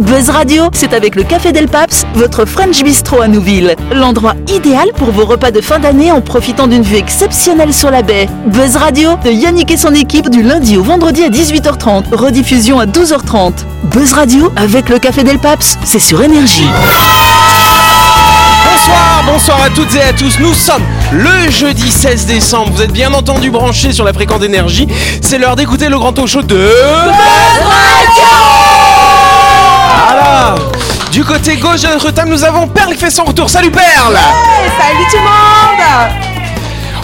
Buzz Radio, c'est avec le Café Del Paps, votre French Bistro à Nouville. L'endroit idéal pour vos repas de fin d'année en profitant d'une vue exceptionnelle sur la baie. Buzz Radio, de Yannick et son équipe du lundi au vendredi à 18h30, rediffusion à 12h30. Buzz Radio, avec le Café Del Paps, c'est sur Énergie. Bonsoir, bonsoir à toutes et à tous. Nous sommes le jeudi 16 décembre. Vous êtes bien entendu branchés sur la fréquence d'énergie. C'est l'heure d'écouter le grand talk show de Voilà. Du côté gauche de notre table, nous avons Perle qui fait son retour. Salut Perle Salut tout le monde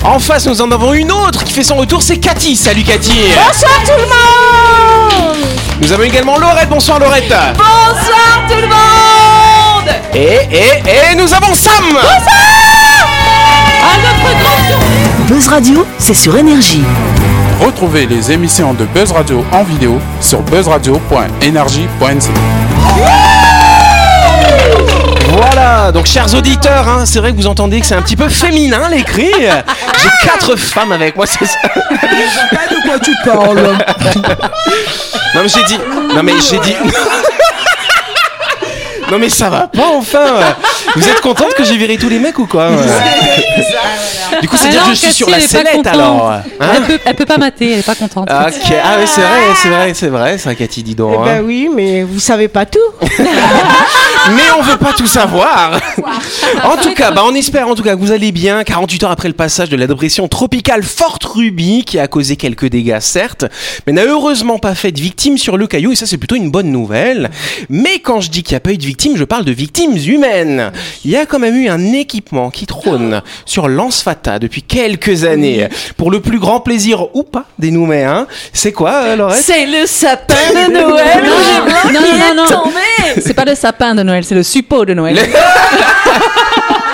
En face, nous en avons une autre qui fait son retour, c'est Cathy. Salut Cathy Bonsoir tout le monde Nous avons également Laurette. Bonsoir Laurette Bonsoir tout le monde Et, et, et nous avons Sam À notre grande surprise Buzz Radio, c'est sur Énergie. Retrouvez les émissions de Buzz Radio en vidéo sur buzzradio.energie.nc. Voilà, donc chers auditeurs, hein, c'est vrai que vous entendez que c'est un petit peu féminin les cris. J'ai quatre femmes avec moi, c'est ça. De quoi tu parles Non mais j'ai dit, non mais j'ai dit. Non mais ça va pas enfin Vous êtes contente que j'ai viré tous les mecs ou quoi Du coup c'est dire que je suis sur la sellette alors Hein elle, peut, elle peut pas mater, elle est pas contente. Ok, ah oui c'est vrai, c'est vrai, c'est vrai, c'est vrai Cathy, dis donc. Eh hein. ben oui, mais vous savez pas tout. Mais on veut pas tout savoir. en tout cas, bah on espère en tout cas que vous allez bien. 48 heures après le passage de la dépression tropicale Forte Ruby, qui a causé quelques dégâts certes, mais n'a heureusement pas fait de victimes sur le caillou, et ça c'est plutôt une bonne nouvelle. Mais quand je dis qu'il n'y a pas eu de victimes, je parle de victimes humaines. Il y a quand même eu un équipement qui trône sur Fata depuis quelques années, pour le plus grand plaisir ou pas des Nouméens. C'est quoi, euh, Laurette C'est le sapin de Noël non, non, non, non. C'est pas le sapin de Noël, c'est le suppôt de Noël.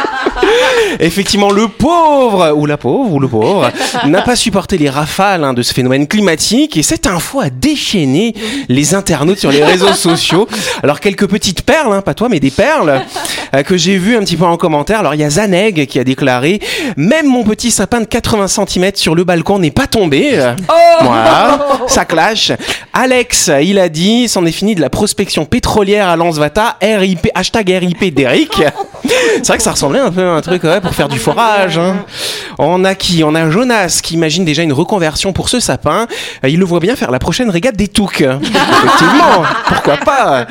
Effectivement, le pauvre, ou la pauvre, ou le pauvre, n'a pas supporté les rafales hein, de ce phénomène climatique et cette info a déchaîné les internautes sur les réseaux sociaux. Alors, quelques petites perles, hein, pas toi, mais des perles, euh, que j'ai vues un petit peu en commentaire. Alors, il y a Zaneg qui a déclaré Même mon petit sapin de 80 cm sur le balcon n'est pas tombé. Voilà, ça clash. Alex, il a dit C'en est fini de la prospection pétrolière à Lansvata, RIP, hashtag RIP d'Eric. C'est vrai que ça ressemblait un peu à un truc ouais, pour faire du forage. hein. On a qui? On a Jonas qui imagine déjà une reconversion pour ce sapin. Euh, Il le voit bien faire la prochaine régate des touques. Effectivement, pourquoi pas?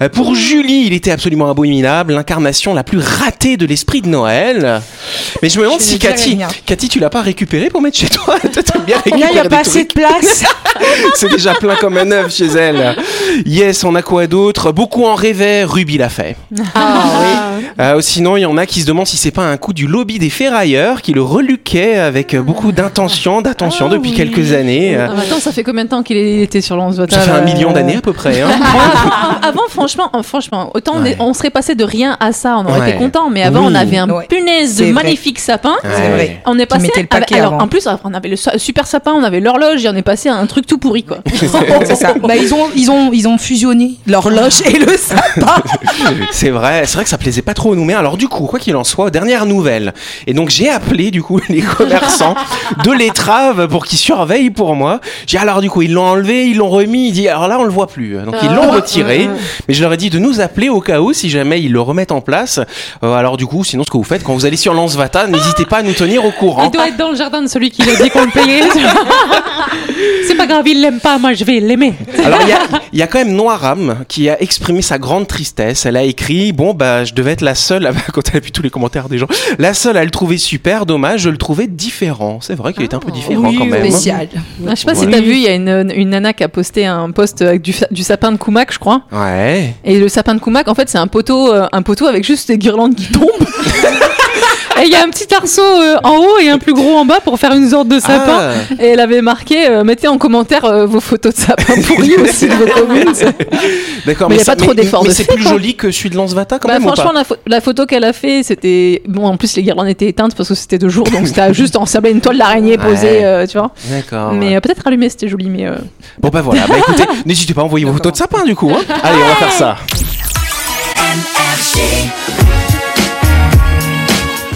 Euh, Pour Julie, il était absolument abominable, l'incarnation la plus ratée de l'esprit de Noël. Mais je me demande Je si Cathy. Cathy, tu l'as pas récupéré pour mettre chez toi? Bien Là, il n'y a pas assez de place. C'est déjà plein comme un œuf chez elle. Yes, on a quoi d'autre? Beaucoup en rêvaient, Ruby l'a fait. Ah Euh, sinon, il y en a qui se demandent si c'est pas un coup du lobby des ferrailleurs qui le reluquait avec euh, beaucoup d'intention, d'attention Ah depuis quelques années. Euh, Ah, attends, ça fait combien de temps qu'il était sur Lansvata Ça fait un là million d'années à peu près. Hein. Ah, Avant, franchement, euh, franchement, autant on est- Ouais. on, serait passé de rien à ça, on aurait Ouais. été content. Mais avant, Oui. on avait un Ouais. punaise de vrai. magnifique sapin. C'est vrai. On est passé. le à- paquet alors, avant. en plus, on avait le super sapin, on avait l'horloge et on est passé à un truc tout pourri, quoi. C'est ça. Bah, ils, ont, ils, ont, ils ont fusionné l'horloge et le sapin. C'est vrai, c'est vrai que ça plaisait pas trop aux Nouméens. Alors du coup, quoi qu'il en soit, dernière nouvelle. Et donc j'ai appelé du coup les commerçants de l'étrave pour qu'ils surveillent pour moi. J'ai alors du coup ils l'ont enlevé, ils l'ont remis. Il dit alors là on le voit plus. Donc ils l'ont retiré. Mais je leur ai dit de nous appeler au cas où si jamais ils le remettent en place. Euh, alors du coup, sinon ce que vous faites quand vous allez sur Lansvata, n'hésitez pas à nous tenir au courant. Il doit être dans le jardin de celui qui a dit qu'on le payait. C'est pas grave, il l'aime pas, moi je vais l'aimer. Alors il y a, il y a quand même Noiram qui a exprimé sa grande tristesse. Elle a écrit bon bah je devais être la seule quand elle a vu tous les commentaires des gens, la seule à le trouver super. Dommage, je le trouvais différent. C'est vrai qu'il était un peu différent Oui, quand même. spécial. Ah, je sais pas si t'as vu, il y a une, une nana qui a posté un post avec du, du sapin de Koumak, je crois. Ouais. Et le sapin de Koumak, en fait, c'est un poteau, euh, un poteau avec juste des guirlandes qui tombent. Et il y a un petit arceau euh, en haut et un plus gros en bas pour faire une sorte de sapin. Ah. Et elle avait marqué euh, mettez en commentaire euh, vos photos de sapin pourris aussi de vos communes. D'accord, Mais il y a ça- pas trop d'efforts Mais de c'est plus quoi. joli que celui de Lansvata quand Bah, même ou franchement, pas la, pho- la photo qu'elle a fait, c'était bon. En plus, les guirlandes étaient éteintes parce que c'était de jour, donc c'était juste ensablé une toile d'araignée posée, Ouais. euh, tu vois. D'accord. Mais euh, peut-être allumé, c'était joli, mais euh, Bon bah voilà, bah écoutez, n'hésitez pas à envoyer vos photos de sapin du coup. Hein. Allez, on va faire ça.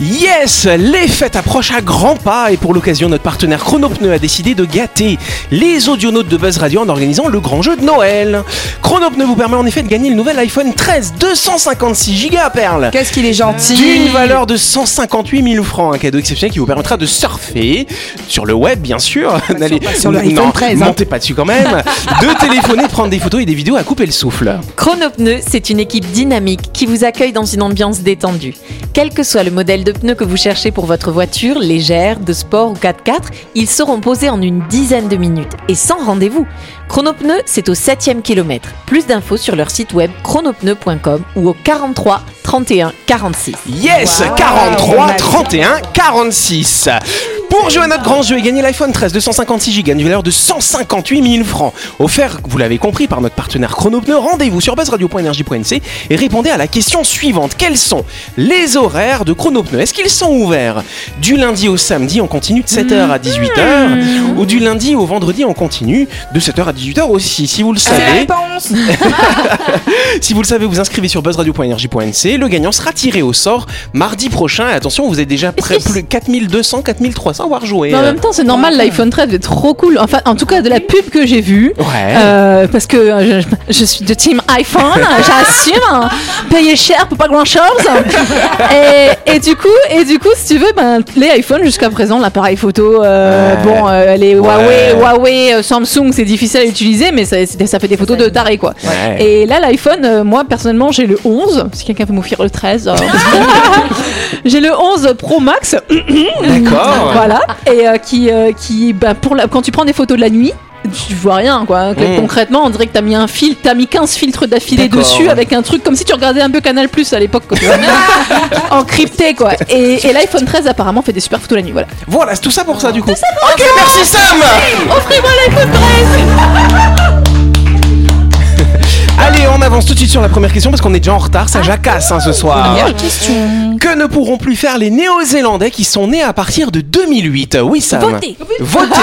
Yes, les fêtes approchent à grands pas et pour l'occasion, notre partenaire Chronopneu a décidé de gâter les audionautes de Buzz Radio en organisant le grand jeu de Noël. Chronopneu vous permet en effet de gagner le nouvel iPhone 13 256 Go à perles. Qu'est-ce qu'il est gentil D'une valeur de 158 000 francs, un cadeau exceptionnel qui vous permettra de surfer sur le web, bien sûr. N'allez- pas sur le iPhone non, 13, hein. montez pas dessus quand même. de téléphoner, de prendre des photos et des vidéos à couper le souffle. Chronopneu, c'est une équipe dynamique qui vous accueille dans une ambiance détendue. Quel que soit le modèle de pneu que vous cherchez pour votre voiture, légère, de sport ou 4x4, ils seront posés en une dizaine de minutes et sans rendez-vous. Chronopneu, c'est au 7e kilomètre. Plus d'infos sur leur site web chronopneu.com ou au 43 31 46. Yes 43 31 46 pour jouer à notre grand jeu et gagner l'iPhone 13 256 Go d'une valeur de 158 000 francs, offert, vous l'avez compris, par notre partenaire Chronopneu, rendez-vous sur buzzradio.energie.nc et répondez à la question suivante. Quels sont les horaires de Chronopneu? Est-ce qu'ils sont ouverts? Du lundi au samedi en continu de 7h à 18h ou du lundi au vendredi en continu de 7h à 18h aussi. Si vous le savez, si vous le savez, vous inscrivez sur buzzradio.energie.nc. Le gagnant sera tiré au sort mardi prochain. Et attention, vous êtes déjà près plus 4200, 4300 à avoir joué. Mais en même temps, c'est normal, l'iPhone 13 est trop cool. Enfin, en tout cas, de la pub que j'ai vue. Ouais. Euh, parce que euh, je, je suis de team iPhone, j'assume, hein. payer cher pour pas grand chose. et, et du coup, et du coup, si tu veux, ben, les iPhones jusqu'à présent, l'appareil photo, euh, Ouais. bon, euh, les Huawei. Huawei, euh, Samsung, c'est difficile à utiliser, mais ça, fait des photos de taré quoi. Ouais. Et là, l'iPhone, euh, moi personnellement, j'ai le 11. Si quelqu'un veut m'offrir le 13, euh, j'ai le 11 Pro Max. D'accord. Voilà, et euh, qui, euh, qui bah, pour la, quand tu prends des photos de la nuit, tu vois rien quoi. Mm. Concrètement, on dirait que t'as mis un fil, t'as mis 15 filtres d'affilée dessus avec un truc comme si tu regardais un peu Canal Plus à l'époque, encrypté quoi. Et, et l'iPhone 13 apparemment fait des super photos la nuit, voilà. Voilà, c'est tout ça pour ça du coup. Ok, merci Sam Offrez-moi l'iPhone 13 Allez, on avance tout de suite sur la première question parce qu'on est déjà en retard, ça jacasse hein, ce soir. Première question. Que ne pourront plus faire les Néo-Zélandais qui sont nés à partir de 2008 Oui, Sam. Votez. Voter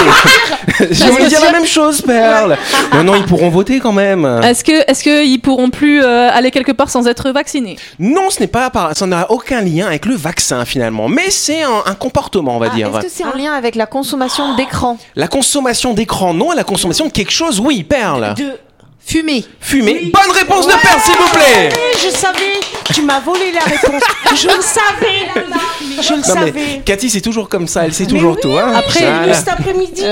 Je voulais dire la même chose, Perle. Non, non, ils pourront voter quand même. Est-ce que est-ce qu'ils pourront plus euh, aller quelque part sans être vaccinés? Non, ce n'est pas, par- ça n'a aucun lien avec le vaccin finalement, mais c'est un, un comportement, on va dire. Est-ce que c'est en lien avec la consommation d'écran La consommation d'écran, non, la consommation de quelque chose, oui, Perle. De fumer. Fumer, bonne réponse de Perle, s'il vous plaît. Je savais, tu m'as volé la réponse. Je le savais, je le Non savais. Cathy, c'est toujours comme ça, elle sait toujours tout. Hein Après, Voilà. Cet après-midi.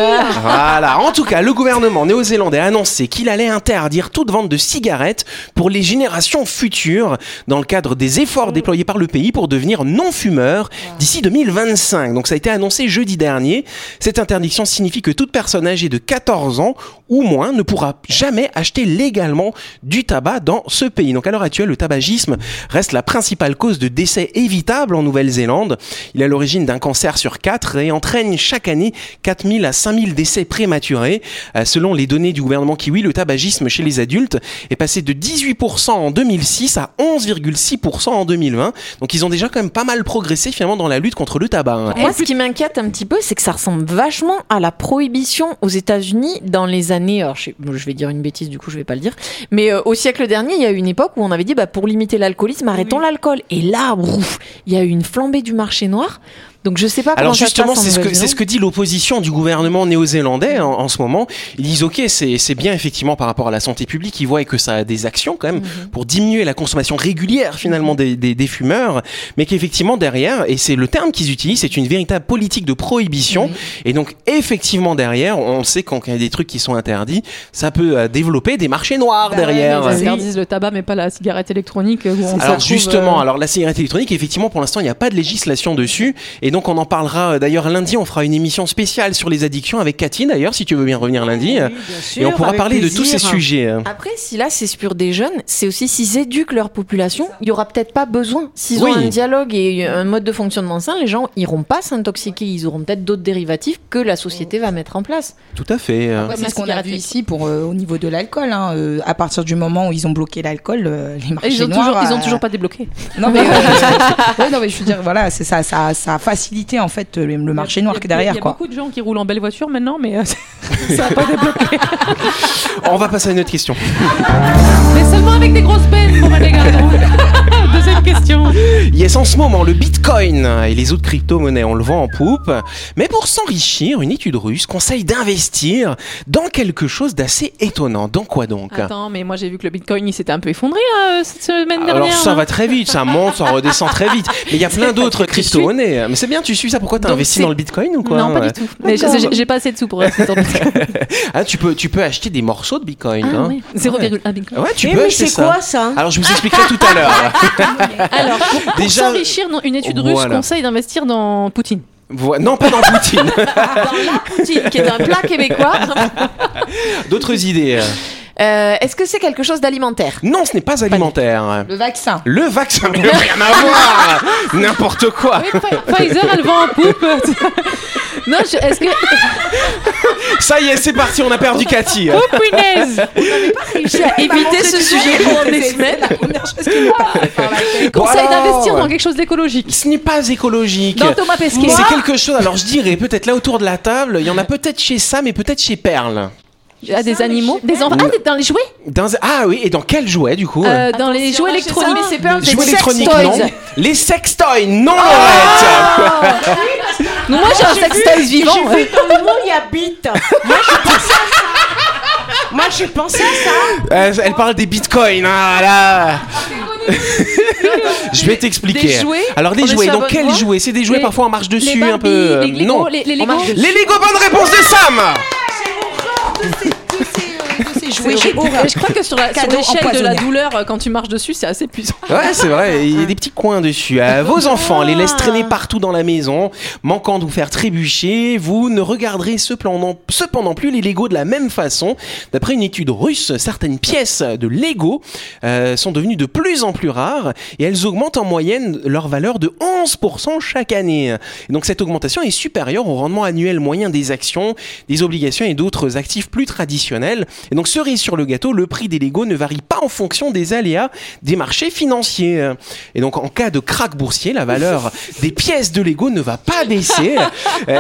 Voilà. En tout cas, le gouvernement néo-zélandais a annoncé qu'il allait interdire toute vente de cigarettes pour les générations futures dans le cadre des efforts déployés par le pays pour devenir non-fumeurs d'ici 2025. Donc ça a été annoncé jeudi dernier. Cette interdiction signifie que toute personne âgée de 14 ans ou moins ne pourra jamais acheter légalement du tabac dans ce pays. Donc à l'heure actuelle, le tabagisme reste la principale cause de décès évitable en Nouvelle-Zélande. Il est à l'origine d'un cancer sur quatre et entraîne chaque année 4000 à 5000 décès prématurés. Euh, selon les données du gouvernement kiwi, le tabagisme chez les adultes est passé de 18% en 2006 à 11,6% en 2020. Donc ils ont déjà quand même pas mal progressé finalement dans la lutte contre le tabac. hein. Moi, ce qui m'inquiète un petit peu, c'est que ça ressemble vachement à la prohibition aux États-Unis dans les années. Alors, je vais dire une bêtise, du coup, je vais pas le dire. Mais euh, au siècle dernier, il y a eu une époque où on avait dit, bah, pour limiter l'alcoolisme, arrêtons l'alcool. Et là, ouf, il y a eu une flambée du marché noir. Donc, je sais pas Alors comment justement, ça se c'est passe ce que c'est ce Nouvelle-Zélande. que dit l'opposition du gouvernement néo-zélandais en, en ce moment. Ils disent ok, c'est bien effectivement par rapport à la santé publique, ils voient que ça a des actions quand même Mhm. pour diminuer la consommation régulière finalement des, des, des fumeurs, mais qu'effectivement derrière, et c'est le terme qu'ils utilisent, c'est une véritable politique de prohibition. Et donc effectivement derrière, on sait quand il y a des trucs qui sont interdits, ça peut euh, développer des marchés noirs Bah derrière. ils interdisent le tabac, mais pas la cigarette électronique. Où on se Alors retrouve, justement, euh, alors la cigarette électronique, effectivement, pour l'instant, il n'y a pas de législation dessus, et donc on en parlera euh, d'ailleurs lundi. On fera une émission spéciale sur les addictions avec Cathy, d'ailleurs, si tu veux bien revenir lundi, et on pourra parler de tous ces sujets. euh. Après, si là c'est sur des jeunes, c'est aussi s'ils éduquent leur population, il y aura peut-être pas besoin. S'ils ont un dialogue et un mode de fonctionnement sain, les gens iront pas s'intoxiquer, ils auront peut-être d'autres dérivatifs que la société va mettre en place. Tout à fait. euh. Ouais, c'est ce qu'on a vu ici pour, euh, au niveau de l'alcool. hein. Euh, à partir du moment où ils ont bloqué l'alcool, euh, les marchés Ils ont, noirs, toujours, ils ont euh, toujours pas débloqué. Non mais, ouais, non mais je veux dire voilà c'est ça, ça ça a facilité en fait le, le marché noir qui est Il y derrière a quoi. beaucoup de gens qui roulent en belle voiture maintenant, mais euh, ça a pas débloqué. On va passer à une autre question. Mais seulement avec des grosses peines pour les garçons. cette question. Yes, en ce moment, le bitcoin et les autres crypto-monnaies, on le vend en poupe. Mais pour s'enrichir, une étude russe conseille d'investir dans quelque chose d'assez étonnant. Dans quoi donc? Attends, mais moi j'ai vu que le bitcoin il s'était un peu effondré là, cette semaine dernière. Alors ça va très vite, ça monte, ça redescend très vite. Mais il y a plein d'autres crypto-monnaies. Mais c'est bien, tu suis ça. Pourquoi t'as investi c'est- dans le bitcoin ou quoi Non, pas du tout. Mais j'ai- pas assez de sous pour rester dans le bitcoin. Ah, tu peux, tu peux acheter des morceaux de bitcoin. Ah hein. oui, 0,1 bitcoin. Ouais, tu Eh, peux mais acheter c'est ça. quoi ça? Alors je vous expliquerai tout à l'heure. Alors, pour, pour Déjà- s'enrichir, une étude russe Voilà. conseille d'investir dans Poutine. Non, pas dans Poutine. Dans la poutine, qui est un plat québécois. D'autres idées Euh, Est-ce que c'est quelque chose d'alimentaire? Non, ce n'est pas alimentaire. Le vaccin. Le vaccin, mais rien à voir N'importe quoi Pfi- Pfizer, elle vend en poupe. non, je- est-ce que. Ça y est, c'est parti, on a perdu Cathy. Oh, punaise J'ai évité ce sujet pendant des semaines. Conseil alors, d'investir dans quelque chose d'écologique. Ce n'est pas écologique. Dans Thomas Pesquet. C'est quelque chose, alors je dirais peut-être là autour de la table, il y en a peut-être chez Sam et peut-être chez Perle. Ah, des animaux Des enfants Ah, dans les jouets Dans- Ah oui, et dans quel jouet du coup Euh, Dans les jouets électroniques. c'est peur Les jouets électroniques, sex non toys. Les sextoys, non Laurette Non, moi j'ai un sextoy vivant. J'ai vu dans le mot il habite. Moi j'ai pensé à ça. Moi j'ai pensé à ça. Euh, Elle parle des bitcoins, ah là Je vais t'expliquer. Jouets Alors des jouets, donc quels jouets C'est des jouets Les- parfois on marche Les dessus un peu. euh, les Lego, non. les, Lego. Les Lego, bonne réponse de Sam J'ai horreur. je crois que sur l'échelle de la douleur, euh, quand tu marches dessus, c'est assez puissant. Ouais, c'est vrai, il y a des petits coins dessus. Euh, vos enfants les laissent traîner partout dans la maison, manquant de vous faire trébucher. Vous ne regarderez cependant, cependant plus les Lego de la même façon. D'après une étude russe, certaines pièces de Lego euh, sont devenues de plus en plus rares et elles augmentent en moyenne leur valeur de 11% chaque année. Et donc cette augmentation est supérieure au rendement annuel moyen des actions, des obligations et d'autres actifs plus traditionnels. Et donc cerise sur le gâteau, le prix des Lego ne varie pas en fonction des aléas des marchés financiers. Et donc en cas de krach boursier, la valeur des pièces de Lego ne va pas baisser.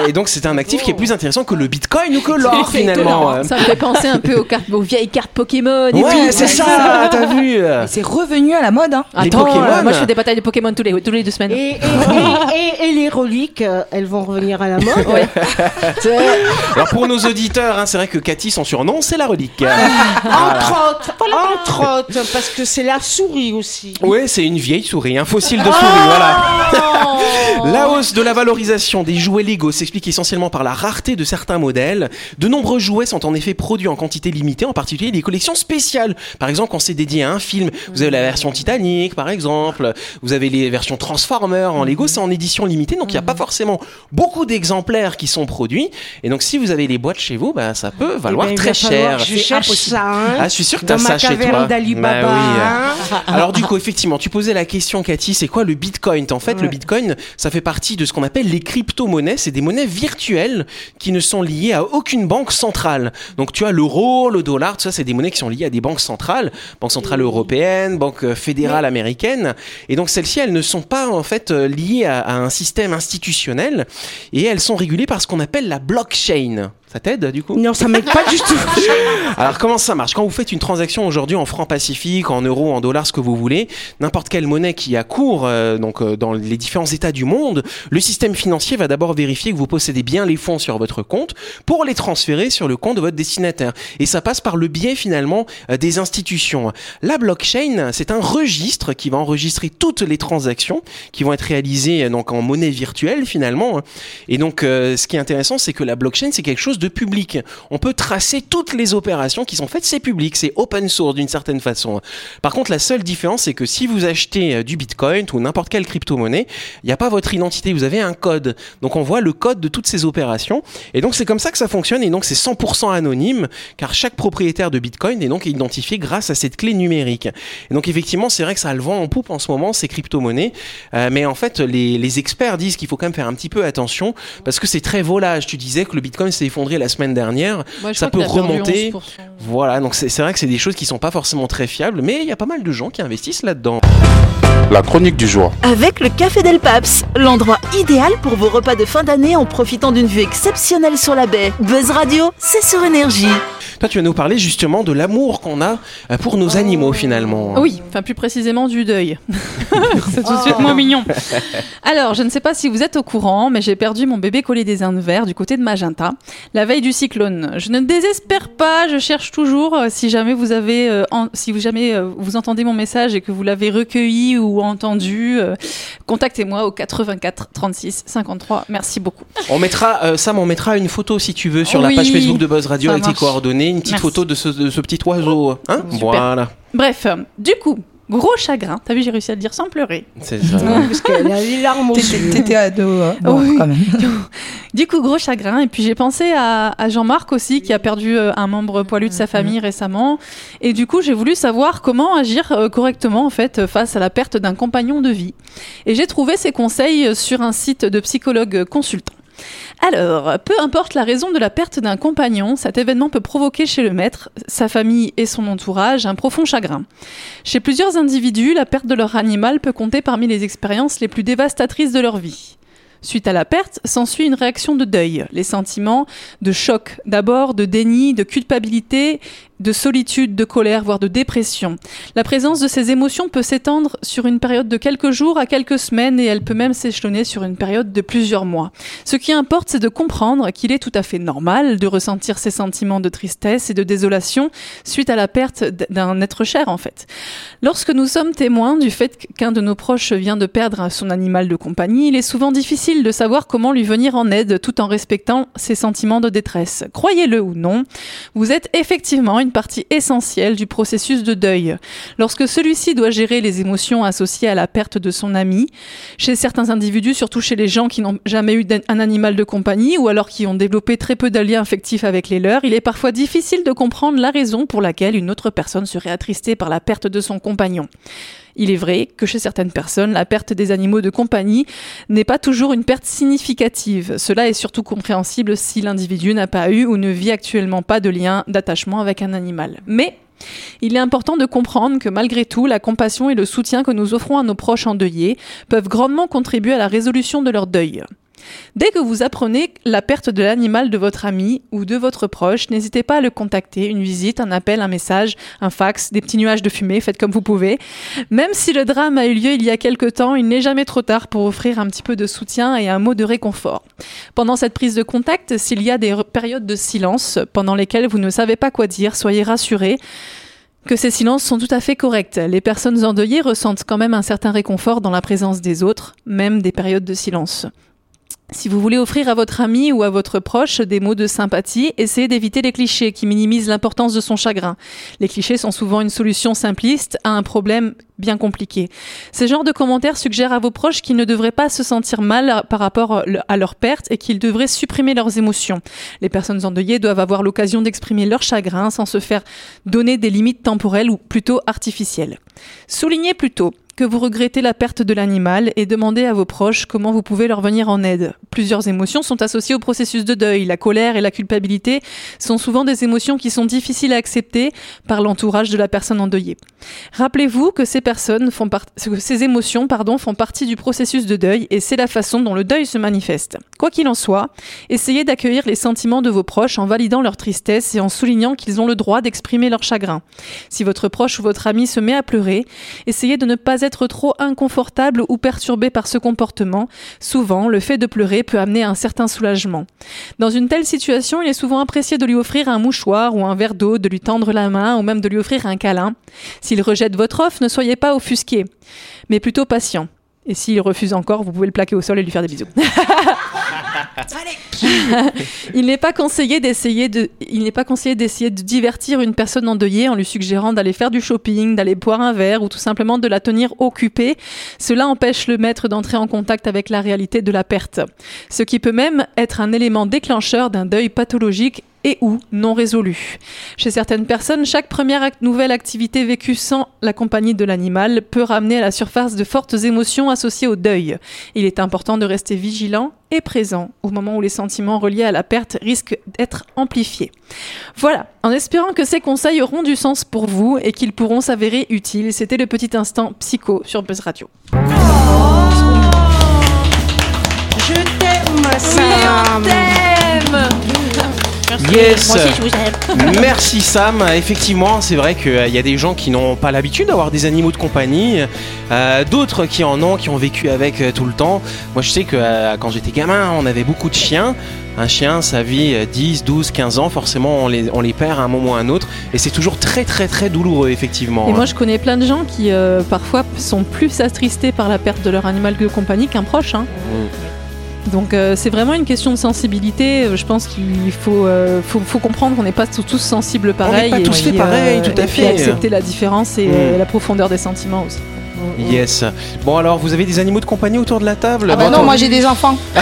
Et donc c'est un actif qui est plus intéressant que le Bitcoin ou que l'or finalement. Ça me fait penser un peu aux, cartes, aux vieilles cartes Pokémon et. Ouais, c'est ça, t'as vu C'est revenu à la mode. Hein. Les Attends, Pokémon. euh, moi je fais des batailles de Pokémon tous les, tous les deux semaines. Et, et, et, et- et les reliques, euh, elles vont revenir à la mode. Alors pour nos auditeurs, hein, c'est vrai que Cathy, son surnom, c'est la relique. Entre autres, entre autres, parce que c'est la souris aussi. Ouais, c'est une vieille souris, un fossile de souris, voilà. La hausse de la valorisation des jouets Lego s'explique essentiellement par la rareté de certains modèles. De nombreux jouets sont en effet produits en quantité limitée, en particulier les collections spéciales. Par exemple, quand c'est dédié à un film, vous avez la version Titanic, par exemple. Vous avez les versions Transformers en Lego, c'est en édition limitée, donc il n'y a pas forcément beaucoup d'exemplaires qui sont produits. Et donc, si vous avez les boîtes chez vous, bah, ça peut valoir Eh ben, très cher. Ça. Hein, Ah, je suis sûr que t'as ça chez toi. Bah oui. hein. Alors du coup, effectivement, tu posais la question, Cathy, c'est quoi le Bitcoin? En fait, le. Bitcoin, ça fait partie de ce qu'on appelle les crypto-monnaies. C'est des monnaies virtuelles qui ne sont liées à aucune banque centrale. Donc tu as l'euro, le dollar, tout ça, c'est des monnaies qui sont liées à des banques centrales, banque centrale européenne, banque euh, fédérale américaine. Et donc celles-ci, elles ne sont pas en fait euh, liées à, à un système institutionnel et elles sont régulées par ce qu'on appelle la blockchain. Ça t'aide du coup? Non, ça m'aide pas du tout. alors comment ça marche? Quand vous faites une transaction aujourd'hui en francs pacifiques, en euros, en dollars, ce que vous voulez, n'importe quelle monnaie qui a cours euh, donc euh, dans les différents États du monde, le système financier va d'abord vérifier que vous possédez bien les fonds sur votre compte pour les transférer sur le compte de votre destinataire. Et ça passe par le biais finalement euh, des institutions. La blockchain, c'est un registre qui va enregistrer toutes les transactions qui vont être réalisées donc en monnaie virtuelle finalement. Et donc ce qui est intéressant, c'est que la blockchain, c'est quelque chose de public. On peut tracer toutes les opérations qui sont faites, c'est public, c'est open source d'une certaine façon. Par contre, la seule différence, c'est que si vous achetez euh, du Bitcoin ou n'importe quelle crypto-monnaie, il n'y a pas votre identité, vous avez un code. Donc on voit le code de toutes ces opérations. Et donc c'est comme ça que ça fonctionne. Et donc c'est 100% anonyme, car chaque propriétaire de Bitcoin est donc identifié grâce à cette clé numérique. Et donc effectivement, c'est vrai que ça a le vent en poupe en ce moment, ces crypto-monnaies. Euh, mais en fait, les experts disent qu'il faut quand même faire un petit peu attention, parce que c'est très volage. Tu disais que le Bitcoin s'est effondré la semaine dernière. Ça peut remonter. 11%. Voilà, donc c'est c'est vrai que c'est des choses qui sont pas forcément très fiables, mais il y a pas mal de gens qui investissent là-dedans. La chronique du jour. Avec le Café Del Paps, l'endroit idéal pour vos repas de fin d'année en profitant d'une vue exceptionnelle sur la baie. Buzz Radio, c'est sur énergie. Toi, tu vas nous parler justement de l'amour qu'on a euh, pour nos animaux finalement. Oui, enfin plus précisément du deuil. C'est tout de suite moins mignon. Alors, je ne sais pas si vous êtes au courant, mais j'ai perdu mon bébé collé des Indes verts du côté de Magenta, la veille du cyclone. Je ne désespère pas, je cherche toujours. euh, Si jamais vous avez, euh, en- si vous jamais euh, vous entendez mon message et que vous l'avez recueilli ou entendu, euh, contactez-moi au 84 36 53. Merci beaucoup. On mettra, euh, Sam, on mettra une photo si tu veux sur la page Facebook de Buzz Radio ça avec tes marche. Une petite Merci. photo de ce, de ce petit oiseau. Hein Super. voilà. Bref, du coup, gros chagrin. T'as vu, j'ai réussi à le dire sans pleurer. C'est ça. Parce qu'elle a les larmes aux T'étais yeux. t'étais ado, hein. Bon, Oui. quand même. Du coup, gros chagrin. Et puis j'ai pensé à, à Jean-Marc aussi, qui a perdu euh, un membre poilu de sa famille récemment. Et du coup, j'ai voulu savoir comment agir euh, correctement en fait face à la perte d'un compagnon de vie. Et j'ai trouvé ces conseils euh, sur un site de psychologue consultant. Alors, peu importe la raison de la perte d'un compagnon, cet événement peut provoquer chez le maître, sa famille et son entourage un profond chagrin. Chez plusieurs individus, la perte de leur animal peut compter parmi les expériences les plus dévastatrices de leur vie. Suite à la perte, s'ensuit une réaction de deuil, les sentiments de choc, d'abord de déni, de culpabilité, de solitude, de colère, voire de dépression. La présence de ces émotions peut s'étendre sur une période de quelques jours à quelques semaines et elle peut même s'échelonner sur une période de plusieurs mois. Ce qui importe, c'est de comprendre qu'il est tout à fait normal de ressentir ces sentiments de tristesse et de désolation suite à la perte d'un être cher, en fait. Lorsque nous sommes témoins du fait qu'un de nos proches vient de perdre son animal de compagnie, il est souvent difficile de savoir comment lui venir en aide tout en respectant ses sentiments de détresse. Croyez-le ou non, vous êtes effectivement une partie essentielle du processus de deuil. Lorsque celui-ci doit gérer les émotions associées à la perte de son ami, chez certains individus, surtout chez les gens qui n'ont jamais eu un animal de compagnie ou alors qui ont développé très peu de liens affectifs avec les leurs, il est parfois difficile de comprendre la raison pour laquelle une autre personne serait attristée par la perte de son compagnon. Il est vrai que chez certaines personnes, la perte des animaux de compagnie n'est pas toujours une perte significative. Cela est surtout compréhensible si l'individu n'a pas eu ou ne vit actuellement pas de lien d'attachement avec un animal. Mais il est important de comprendre que malgré tout, la compassion et le soutien que nous offrons à nos proches endeuillés peuvent grandement contribuer à la résolution de leur deuil. Dès que vous apprenez la perte de l'animal de votre ami ou de votre proche, n'hésitez pas à le contacter, une visite, un appel, un message, un fax, des petits nuages de fumée, faites comme vous pouvez. Même si le drame a eu lieu il y a quelque temps, il n'est jamais trop tard pour offrir un petit peu de soutien et un mot de réconfort. Pendant cette prise de contact, s'il y a des périodes de silence pendant lesquelles vous ne savez pas quoi dire, soyez rassurés que ces silences sont tout à fait corrects. Les personnes endeuillées ressentent quand même un certain réconfort dans la présence des autres, même des périodes de silence. Si vous voulez offrir à votre ami ou à votre proche des mots de sympathie, essayez d'éviter les clichés qui minimisent l'importance de son chagrin. Les clichés sont souvent une solution simpliste à un problème bien compliqué. Ces genres de commentaires suggèrent à vos proches qu'ils ne devraient pas se sentir mal par rapport à leur perte et qu'ils devraient supprimer leurs émotions. Les personnes endeuillées doivent avoir l'occasion d'exprimer leur chagrin sans se faire donner des limites temporelles ou plutôt artificielles. Soulignez plutôt que vous regrettez la perte de l'animal et demandez à vos proches comment vous pouvez leur venir en aide. Plusieurs émotions sont associées au processus de deuil. La colère et la culpabilité sont souvent des émotions qui sont difficiles à accepter par l'entourage de la personne endeuillée. Rappelez-vous que ces émotions pardon, font partie du processus de deuil et c'est la façon dont le deuil se manifeste. Quoi qu'il en soit, essayez d'accueillir les sentiments de vos proches en validant leur tristesse et en soulignant qu'ils ont le droit d'exprimer leur chagrin. Si votre proche ou votre ami se met à pleurer, essayez de ne pas être trop inconfortable ou perturbé par ce comportement. Souvent, le fait de pleurer peut amener un certain soulagement. Dans une telle situation, il est souvent apprécié de lui offrir un mouchoir ou un verre d'eau, de lui tendre la main ou même de lui offrir un câlin. S'il rejette votre offre, ne soyez pas offusqué, mais plutôt patient. Et s'il refuse encore, vous pouvez le plaquer au sol et lui faire des bisous. il n'est pas conseillé d'essayer de, il n'est pas conseillé d'essayer de divertir une personne endeuillée en lui suggérant d'aller faire du shopping, d'aller boire un verre ou tout simplement de la tenir occupée. Cela empêche le maître d'entrer en contact avec la réalité de la perte. Ce qui peut même être un élément déclencheur d'un deuil pathologique et ou non résolu. Chez certaines personnes, chaque première nouvelle activité vécue sans la compagnie de l'animal peut ramener à la surface de fortes émotions associées au deuil. Il est important de rester vigilant et présent au moment où les sentiments reliés à la perte risquent d'être amplifiés. Voilà, en espérant que ces conseils auront du sens pour vous et qu'ils pourront s'avérer utiles, c'était le petit instant psycho sur Buzz Radio. Je t'aime, Sam. Yes. Moi aussi, je vous aime. Merci Sam. Effectivement, c'est vrai qu'il y a des gens qui n'ont pas l'habitude d'avoir des animaux de compagnie, euh, d'autres qui en ont, qui ont vécu avec euh, tout le temps. Moi, je sais que euh, quand j'étais gamin, on avait beaucoup de chiens. Un chien, ça vit euh, 10, 12, 15 ans. Forcément, on les, on les perd à un moment ou à un autre. Et c'est toujours très, très, très douloureux, effectivement. Et moi, je connais plein de gens qui, euh, parfois, sont plus attristés par la perte de leur animal de compagnie qu'un proche. hein. Donc, euh, c'est vraiment une question de sensibilité. Euh, Je pense qu'il faut, euh, faut, faut comprendre qu'on n'est pas tous sensibles pareil. pas et tous puis, faits pareil, tout à et puis fait. accepter la différence et Mm. la profondeur des sentiments aussi. Yes. Bon, alors, vous avez des animaux de compagnie autour de la table? Ah bah non, moi j'ai des enfants.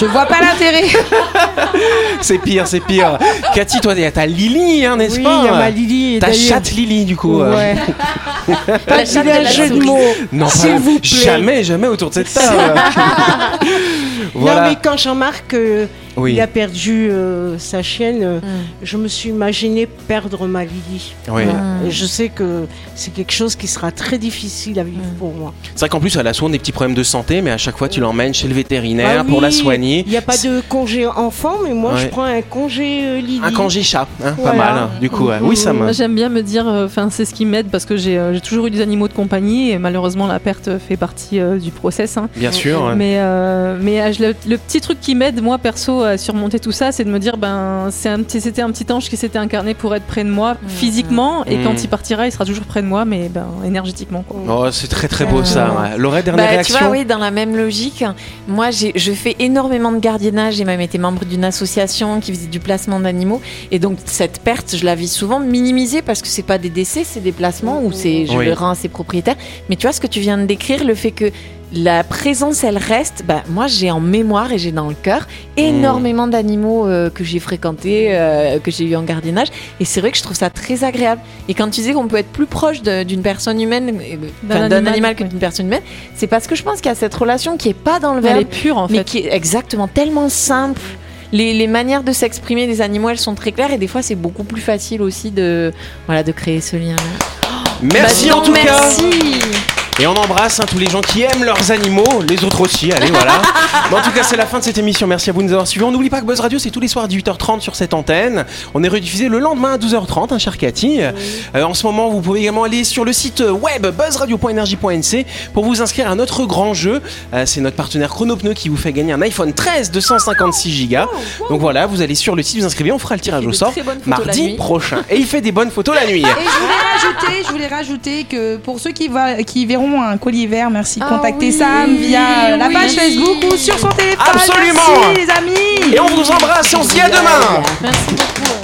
Je vois pas l'intérêt. C'est pire, c'est pire. Cathy, toi, t'as Lily, hein, n'est-ce Oui, pas il y a ma Lily. Ta chatte Lily, du coup. Ouais. Pas de la jeu de mots. Non, S'il pas- vous plaît. jamais, jamais autour de cette table. Non, mais quand Jean-Marc euh, Oui. il a perdu euh, sa chienne, Mm. je me suis imaginé perdre ma Lily. Oui. Et je sais que c'est quelque chose qui sera très difficile à vivre Mm. pour moi. C'est vrai qu'en plus, elle a souvent des petits problèmes de santé, mais à chaque fois, tu l'emmènes chez le vétérinaire Ah pour la soigner. Il n'y a pas de congé enfant, mais moi je prends un congé euh, Lily. Un congé chat, hein, pas mal. hein, Du coup, ouais. oui, ça me. Moi, j'aime bien me dire, euh, enfin, c'est ce qui m'aide parce que j'ai euh, j'ai toujours eu des animaux de compagnie et malheureusement, la perte fait partie euh, du process. hein. Bien sûr. ouais. Mais, euh, mais euh, le petit truc qui m'aide, moi perso, à surmonter tout ça, c'est de me dire, ben, c'est un petit- c'était un petit ange qui s'était incarné pour être près de moi physiquement, et Mm. quand il partira, il sera toujours près de moi, mais ben, énergétiquement. Quoi. Oh, c'est très très beau ça. ouais. Laurette, dernière Bah, tu réaction vois, oui, dans la même logique, moi, j'ai- je fais énormément de gardiennage. J'ai même été membre d'une association qui faisait du placement d'animaux. Et donc, cette perte, je la vis souvent minimisée parce que c'est pas des décès, c'est des placements où c'est, je Oui. le rends à ses propriétaires. Mais tu vois, ce que tu viens de décrire, le fait que la présence, elle reste, bah, moi, j'ai en mémoire et j'ai dans le cœur énormément d'animaux euh, que j'ai fréquentés, euh, que j'ai eu en gardiennage. Et c'est vrai que je trouve ça très agréable. Et quand tu disais qu'on peut être plus proche d'une personne humaine, euh, D'un animal, animal que d'une personne humaine, c'est parce que je pense qu'il y a cette relation qui est pas dans le Elle verbe, est pure en mais fait. qui est exactement tellement simple. Les, les manières de s'exprimer des animaux, elles sont très claires et des fois c'est beaucoup plus facile aussi de, voilà, de créer ce lien. Merci Bah, en tout cas. Et on embrasse hein, tous les gens qui aiment leurs animaux, les autres aussi, allez voilà. Mais en tout cas c'est la fin de cette émission, merci à vous de nous avoir suivis. On n'oublie pas que Buzz Radio c'est tous les soirs à 18h30 sur cette antenne. On est rediffusé le lendemain à 12h30, hein, cher Cathy. Euh, en ce moment vous pouvez également aller sur le site web buzzradio.energie.nc pour vous inscrire à notre grand jeu. Euh, c'est notre partenaire Chronopneu qui vous fait gagner un iPhone 13 de 156 Go. Donc voilà, vous allez sur le site, vous inscrivez, on fera le tirage au sort mardi prochain. Et il fait des bonnes photos la nuit. Et je voulais rajouter, je voulais rajouter que pour ceux qui, va, qui verront un colis vert, merci de Ah contacter oui, Sam via la oui. page Facebook ou sur son téléphone. Absolument. Merci les amis. Et on vous embrasse et on se dit à demain. Merci beaucoup.